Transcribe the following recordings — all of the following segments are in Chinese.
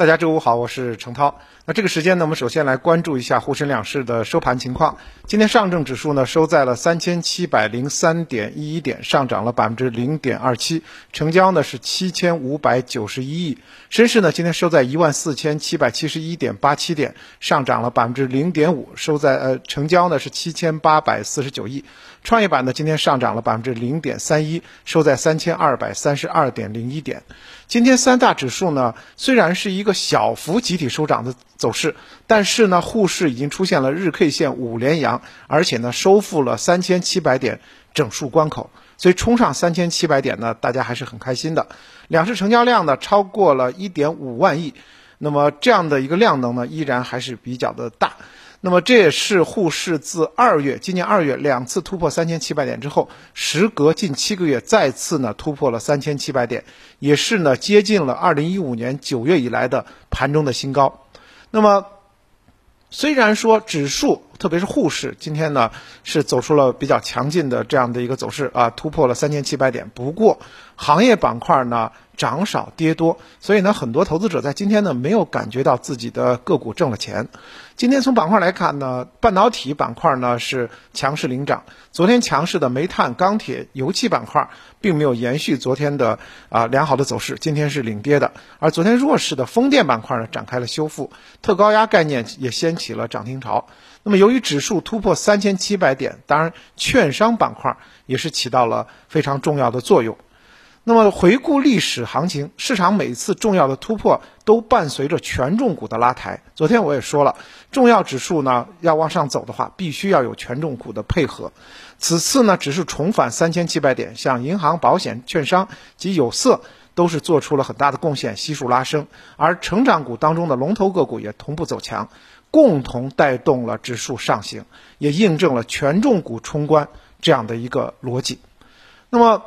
大家周五好，我是程涛。那这个时间呢，我们首先来关注一下沪深两市的收盘情况。今天上证指数呢收在了三千七百零三点一一点，上涨了百分之零点二七，成交呢是七千五百九十一亿。深市呢今天收在一万四千七百七十一点八七点，上涨了百分之零点五，收在呃成交呢是七千八百四十九亿。创业板呢今天上涨了百分之零点三一，收在三千二百三十二点零一点。今天三大指数呢虽然是一个小幅集体收涨的走势，但是呢，沪市已经出现了日 K 线五连阳，而且呢，收复了三千七百点整数关口，所以冲上三千七百点呢，大家还是很开心的。两市成交量呢，超过了一点五万亿，那么这样的一个量能呢，依然还是比较的大。那么这也是沪市自二月今年二月两次突破三千七百点之后，时隔近七个月再次呢突破了三千七百点，也是呢接近了二零一五年九月以来的盘中的新高。那么，虽然说指数，特别是沪市，今天呢是走出了比较强劲的这样的一个走势啊，突破了三千七百点。不过，行业板块呢？涨少跌多，所以呢，很多投资者在今天呢没有感觉到自己的个股挣了钱。今天从板块来看呢，半导体板块呢是强势领涨。昨天强势的煤炭、钢铁、油气板块并没有延续昨天的啊良好的走势，今天是领跌的。而昨天弱势的风电板块呢展开了修复，特高压概念也掀起了涨停潮。那么由于指数突破三千七百点，当然券商板块也是起到了非常重要的作用。那么回顾历史行情，市场每次重要的突破都伴随着权重股的拉抬。昨天我也说了，重要指数呢要往上走的话，必须要有权重股的配合。此次呢，只是重返三千七百点，像银行、保险、券商及有色都是做出了很大的贡献，悉数拉升。而成长股当中的龙头个股也同步走强，共同带动了指数上行，也印证了权重股冲关这样的一个逻辑。那么。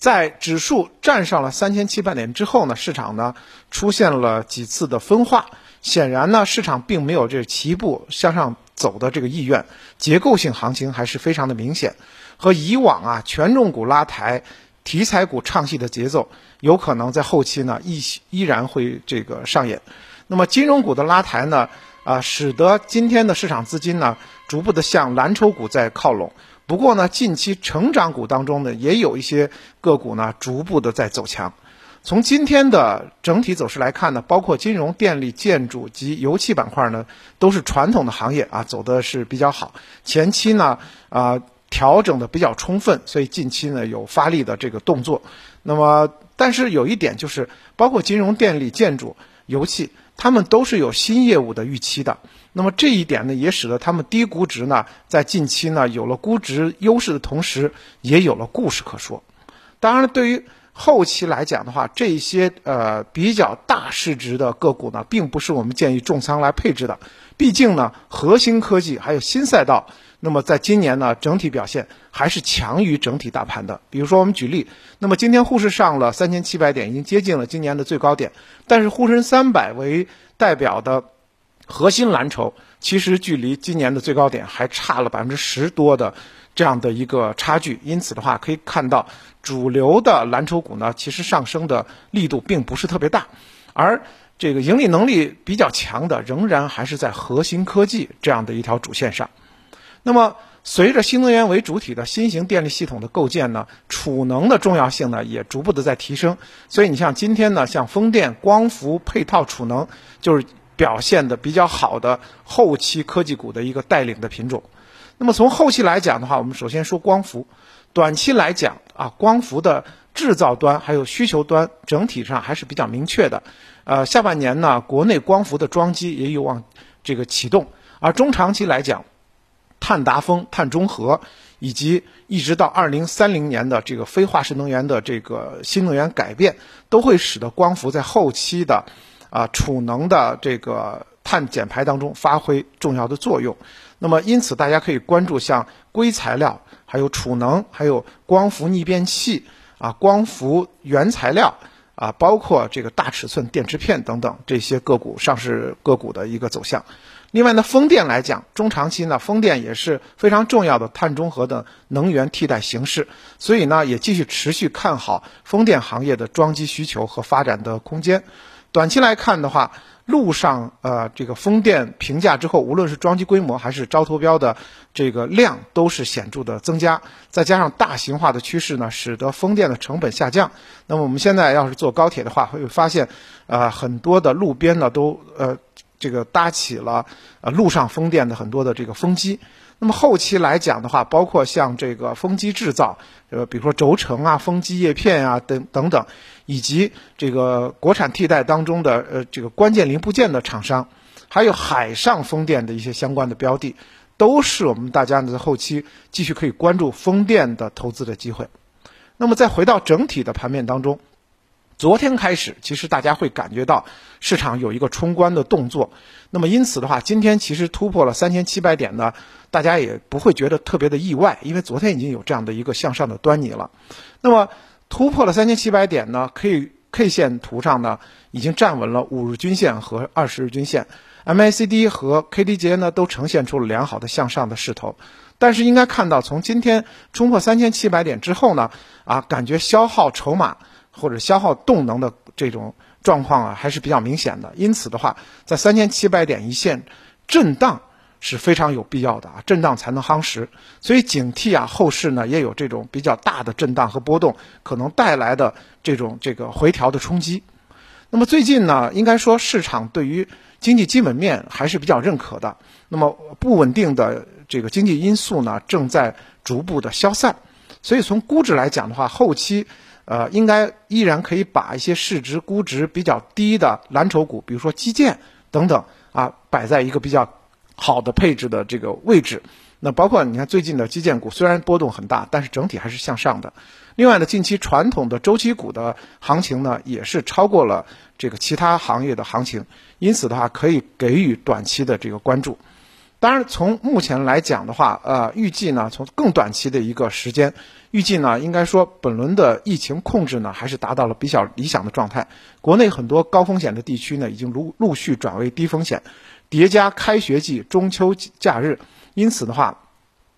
在指数站上了三千七百点之后呢，市场呢出现了几次的分化。显然呢，市场并没有这齐步向上走的这个意愿，结构性行情还是非常的明显。和以往啊权重股拉抬、题材股唱戏的节奏，有可能在后期呢依依然会这个上演。那么金融股的拉抬呢，啊，使得今天的市场资金呢逐步的向蓝筹股在靠拢。不过呢，近期成长股当中呢，也有一些个股呢，逐步的在走强。从今天的整体走势来看呢，包括金融、电力、建筑及油气板块呢，都是传统的行业啊，走的是比较好。前期呢，啊，调整的比较充分，所以近期呢有发力的这个动作。那么，但是有一点就是，包括金融、电力、建筑、油气，他们都是有新业务的预期的。那么这一点呢，也使得他们低估值呢，在近期呢有了估值优势的同时，也有了故事可说。当然，对于后期来讲的话，这些呃比较大市值的个股呢，并不是我们建议重仓来配置的。毕竟呢，核心科技还有新赛道，那么在今年呢，整体表现还是强于整体大盘的。比如说，我们举例，那么今天沪市上了三千七百点，已经接近了今年的最高点，但是沪深三百为代表的。核心蓝筹其实距离今年的最高点还差了百分之十多的这样的一个差距，因此的话可以看到主流的蓝筹股呢，其实上升的力度并不是特别大，而这个盈利能力比较强的仍然还是在核心科技这样的一条主线上。那么随着新能源为主体的新型电力系统的构建呢，储能的重要性呢也逐步的在提升，所以你像今天呢，像风电、光伏配套储能就是。表现的比较好的后期科技股的一个带领的品种。那么从后期来讲的话，我们首先说光伏。短期来讲啊，光伏的制造端还有需求端整体上还是比较明确的。呃，下半年呢，国内光伏的装机也有望这个启动。而中长期来讲，碳达峰、碳中和以及一直到二零三零年的这个非化石能源的这个新能源改变，都会使得光伏在后期的。啊，储能的这个碳减排当中发挥重要的作用。那么，因此大家可以关注像硅材料、还有储能、还有光伏逆变器啊、光伏原材料啊，包括这个大尺寸电池片等等这些个股上市个股的一个走向。另外呢，风电来讲，中长期呢，风电也是非常重要的碳中和的能源替代形式，所以呢，也继续持续看好风电行业的装机需求和发展的空间。短期来看的话，路上呃这个风电平价之后，无论是装机规模还是招投标的这个量都是显著的增加，再加上大型化的趋势呢，使得风电的成本下降。那么我们现在要是坐高铁的话，会发现，呃很多的路边呢都呃这个搭起了呃路上风电的很多的这个风机。那么后期来讲的话，包括像这个风机制造，呃，比如说轴承啊、风机叶片啊等等等，以及这个国产替代当中的呃这个关键零部件的厂商，还有海上风电的一些相关的标的，都是我们大家呢后期继续可以关注风电的投资的机会。那么再回到整体的盘面当中。昨天开始，其实大家会感觉到市场有一个冲关的动作。那么因此的话，今天其实突破了三千七百点呢，大家也不会觉得特别的意外，因为昨天已经有这样的一个向上的端倪了。那么突破了三千七百点呢，可以 K 线图上呢已经站稳了五日均线和二十日均线，MACD 和 KDJ 呢都呈现出了良好的向上的势头。但是应该看到，从今天冲破三千七百点之后呢，啊，感觉消耗筹码。或者消耗动能的这种状况啊，还是比较明显的。因此的话，在三千七百点一线震荡是非常有必要的啊，震荡才能夯实。所以警惕啊，后市呢也有这种比较大的震荡和波动，可能带来的这种这个回调的冲击。那么最近呢，应该说市场对于经济基本面还是比较认可的。那么不稳定的这个经济因素呢，正在逐步的消散。所以从估值来讲的话，后期。呃，应该依然可以把一些市值估值比较低的蓝筹股，比如说基建等等啊，摆在一个比较好的配置的这个位置。那包括你看最近的基建股，虽然波动很大，但是整体还是向上的。另外呢，近期传统的周期股的行情呢，也是超过了这个其他行业的行情，因此的话，可以给予短期的这个关注。当然，从目前来讲的话，呃，预计呢，从更短期的一个时间，预计呢，应该说本轮的疫情控制呢，还是达到了比较理想的状态。国内很多高风险的地区呢，已经陆陆续转为低风险，叠加开学季、中秋假日，因此的话，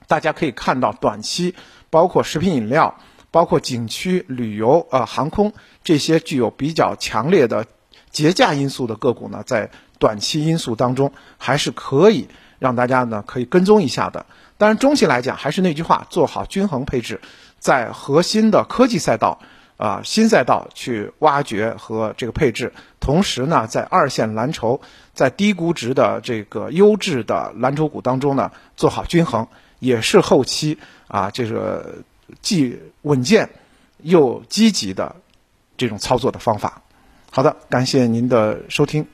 大家可以看到，短期包括食品饮料、包括景区旅游、呃航空这些具有比较强烈的节假因素的个股呢，在短期因素当中还是可以。让大家呢可以跟踪一下的，当然中期来讲还是那句话，做好均衡配置，在核心的科技赛道啊新赛道去挖掘和这个配置，同时呢在二线蓝筹，在低估值的这个优质的蓝筹股当中呢做好均衡，也是后期啊这个既稳健又积极的这种操作的方法。好的，感谢您的收听。